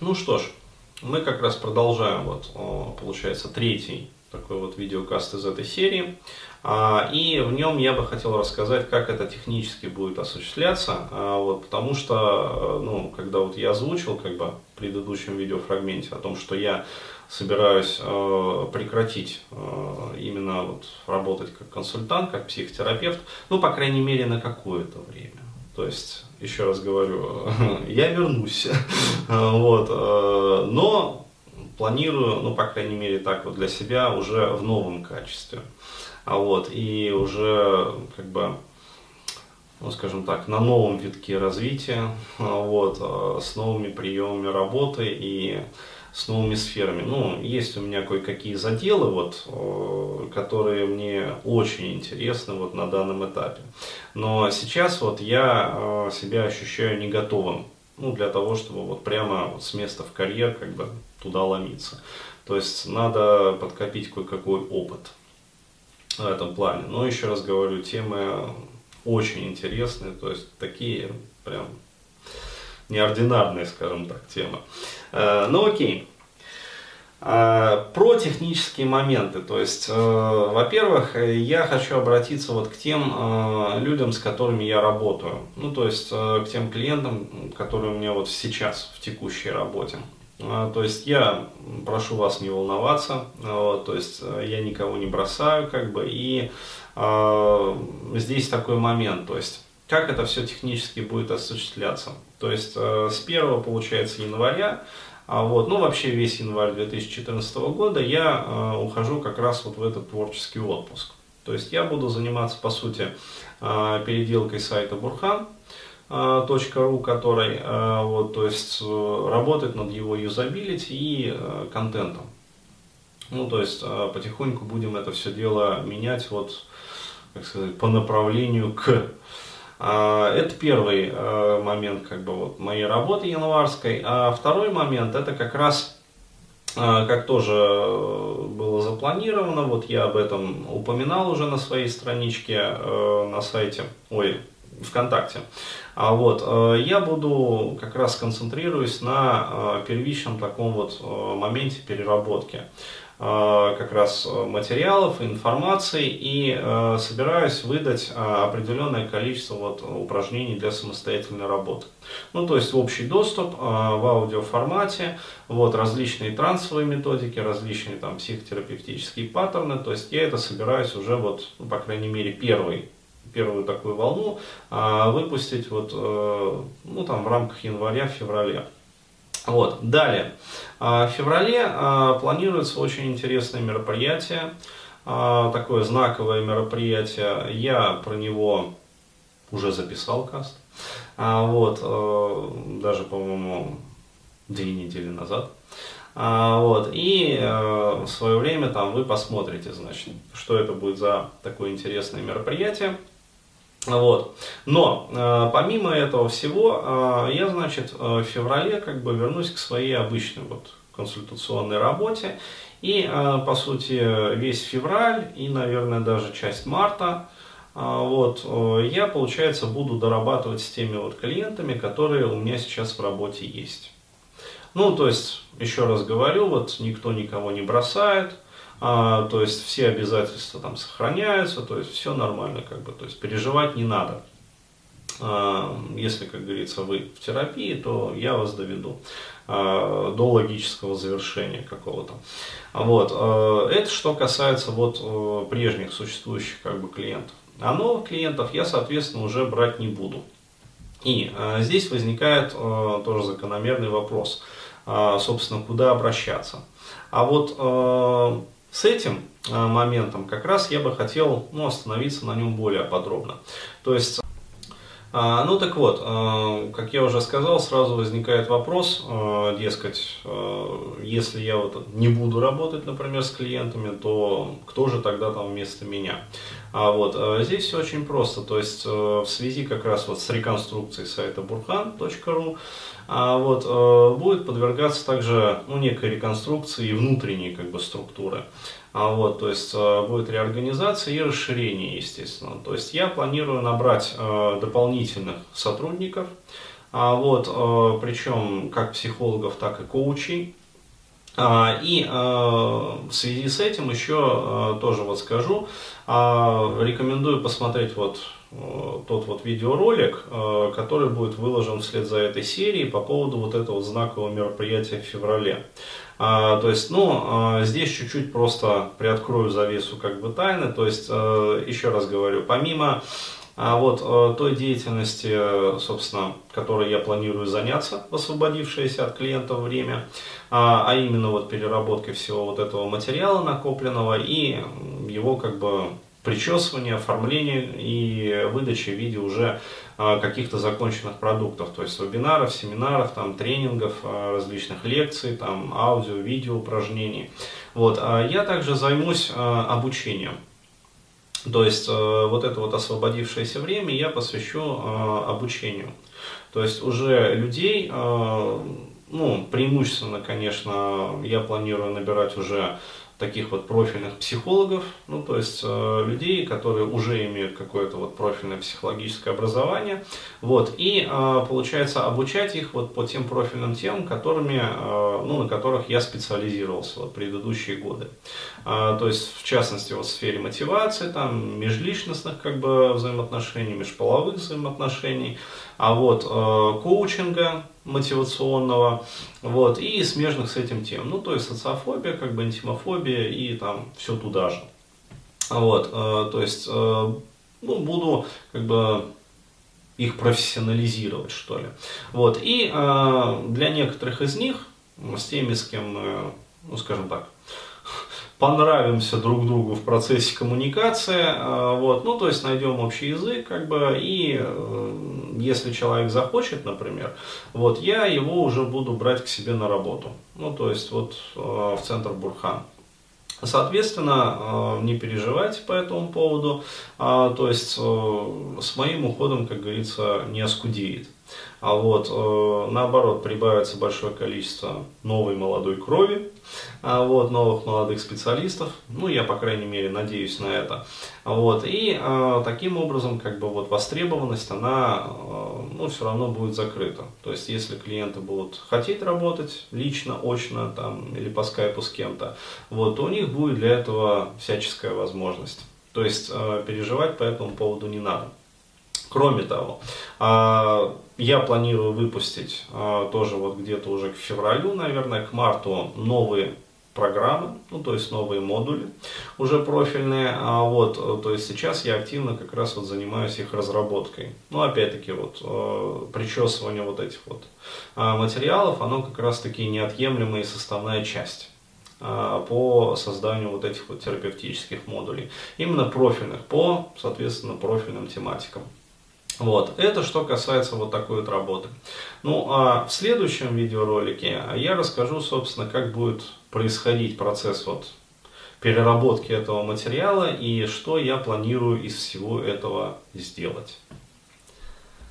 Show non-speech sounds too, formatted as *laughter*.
Ну что ж, мы как раз продолжаем, вот, получается, третий такой вот видеокаст из этой серии. А, и в нем я бы хотел рассказать, как это технически будет осуществляться, а, вот, потому что, ну, когда вот я озвучил, как бы, в предыдущем видеофрагменте о том, что я собираюсь э, прекратить э, именно вот работать как консультант, как психотерапевт, ну, по крайней мере, на какое-то время. То есть, еще раз говорю, *laughs* я вернусь, *laughs* вот, э, но планирую, ну, по крайней мере, так вот для себя уже в новом качестве. А вот, и уже, как бы, ну, скажем так, на новом витке развития, вот, э, с новыми приемами работы и с новыми сферами. Ну, есть у меня кое-какие заделы, вот, э, которые мне очень интересны вот на данном этапе. Но сейчас вот я э, себя ощущаю не готовым ну, для того, чтобы вот прямо с места в карьер как бы туда ломиться. То есть надо подкопить кое-какой опыт в этом плане. Но еще раз говорю, темы очень интересные, то есть такие прям неординарные, скажем так, темы. Э, ну окей. Э, про технические моменты. То есть, э, во-первых, я хочу обратиться вот к тем людям, с которыми я работаю. Ну, то есть, к тем клиентам, которые у меня вот сейчас в текущей работе. То есть я прошу вас не волноваться, вот, то есть я никого не бросаю, как бы, и э, здесь такой момент, то есть как это все технически будет осуществляться. То есть э, с 1 получается января, вот, ну вообще весь январь 2014 года я э, ухожу как раз вот в этот творческий отпуск. То есть я буду заниматься по сути э, переделкой сайта Бурхан, .ру, который вот, то есть работает над его юзабилити и контентом. Ну, то есть потихоньку будем это все дело менять вот, как сказать, по направлению к а, это первый э, момент как бы, вот, моей работы январской. А второй момент это как раз э, как тоже было запланировано, вот я об этом упоминал уже на своей страничке э, на сайте, ой, ВКонтакте. А вот я буду как раз концентрируюсь на первичном таком вот моменте переработки. Э, как раз материалов, информации и э, собираюсь выдать э, определенное количество вот, упражнений для самостоятельной работы. Ну, то есть общий доступ в аудиоформате, вот, различные трансовые методики, различные там психотерапевтические паттерны, то есть я это собираюсь уже вот, ну, по крайней мере, первый первую такую волну выпустить вот, ну, там, в рамках января-февраля. Вот. Далее. А, в феврале а, планируется очень интересное мероприятие, а, такое знаковое мероприятие. Я про него уже записал каст. Вот, даже, по-моему, две недели назад. Вот, и в свое время там вы посмотрите, значит, что это будет за такое интересное мероприятие. Вот. Но э, помимо этого всего, э, я, значит, э, в феврале как бы вернусь к своей обычной вот консультационной работе. И, э, по сути, весь февраль и, наверное, даже часть марта, э, вот, э, я, получается, буду дорабатывать с теми вот клиентами, которые у меня сейчас в работе есть. Ну, то есть, еще раз говорю, вот никто никого не бросает, а, то есть все обязательства там сохраняются, то есть все нормально, как бы, то есть переживать не надо. А, если, как говорится, вы в терапии, то я вас доведу а, до логического завершения какого-то. Вот. А, это что касается вот э, прежних существующих как бы клиентов. А новых клиентов я, соответственно, уже брать не буду. И а, здесь возникает а, тоже закономерный вопрос, а, собственно, куда обращаться. А вот а, с этим э, моментом как раз я бы хотел ну, остановиться на нем более подробно. То есть, ну так вот, э, как я уже сказал, сразу возникает вопрос, дескать, если я вот не буду работать, например, с клиентами, то кто же тогда там вместо меня? А вот здесь все очень просто, то есть в связи как раз вот с реконструкцией сайта burhan.ru а вот, будет подвергаться также ну, некой реконструкции внутренней как бы, структуры. А вот, то есть э, будет реорганизация и расширение, естественно. То есть я планирую набрать э, дополнительных сотрудников, а, вот, э, причем как психологов, так и коучей. А, и в связи с этим еще тоже вот скажу, рекомендую посмотреть вот тот вот видеоролик, который будет выложен вслед за этой серией по поводу вот этого знакового мероприятия в феврале. А, то есть, ну, а, здесь чуть-чуть просто приоткрою завесу как бы тайны. То есть, а, еще раз говорю, помимо вот той деятельности, собственно, которой я планирую заняться освободившееся от клиентов время, а именно вот переработкой всего вот этого материала накопленного и его как бы причесывания, оформления и выдачи в виде уже а, каких-то законченных продуктов, то есть вебинаров, семинаров, там, тренингов, а, различных лекций, там, аудио, видео упражнений. Вот. А я также займусь обучением. То есть вот это вот освободившееся время я посвящу обучению. То есть уже людей, ну, преимущественно, конечно, я планирую набирать уже таких вот профильных психологов, ну то есть э, людей, которые уже имеют какое-то вот профильное психологическое образование, вот, и э, получается обучать их вот по тем профильным темам, которыми, э, ну, на которых я специализировался вот предыдущие годы. Э, то есть в частности вот в сфере мотивации, там, межличностных как бы взаимоотношений, межполовых взаимоотношений, а вот э, коучинга, мотивационного, вот, и смежных с этим тем. Ну, то есть социофобия, как бы интимофобия и там все туда же. Вот, э, то есть, э, ну, буду как бы их профессионализировать, что ли. Вот, и э, для некоторых из них, с теми, с кем, э, ну, скажем так, понравимся друг другу в процессе коммуникации, э, вот, ну, то есть найдем общий язык, как бы, и э, если человек захочет, например, вот, я его уже буду брать к себе на работу, ну, то есть вот э, в центр Бурхан. Соответственно, не переживайте по этому поводу, то есть с моим уходом, как говорится, не оскудеет. А вот э, наоборот прибавится большое количество новой молодой крови, а вот новых молодых специалистов. Ну, я, по крайней мере, надеюсь на это. Вот, и э, таким образом, как бы вот востребованность, она, э, ну, все равно будет закрыта. То есть, если клиенты будут хотеть работать лично, очно, там, или по скайпу с кем-то, вот, то у них будет для этого всяческая возможность. То есть, э, переживать по этому поводу не надо. Кроме того, а, я планирую выпустить а, тоже вот где-то уже к февралю, наверное, к марту новые программы, ну то есть новые модули уже профильные, а вот, то есть сейчас я активно как раз вот занимаюсь их разработкой. Ну опять-таки вот причесывание вот этих вот материалов, оно как раз таки неотъемлемая составная часть по созданию вот этих вот терапевтических модулей, именно профильных, по, соответственно, профильным тематикам. Вот, это что касается вот такой вот работы. Ну, а в следующем видеоролике я расскажу, собственно, как будет происходить процесс вот переработки этого материала и что я планирую из всего этого сделать.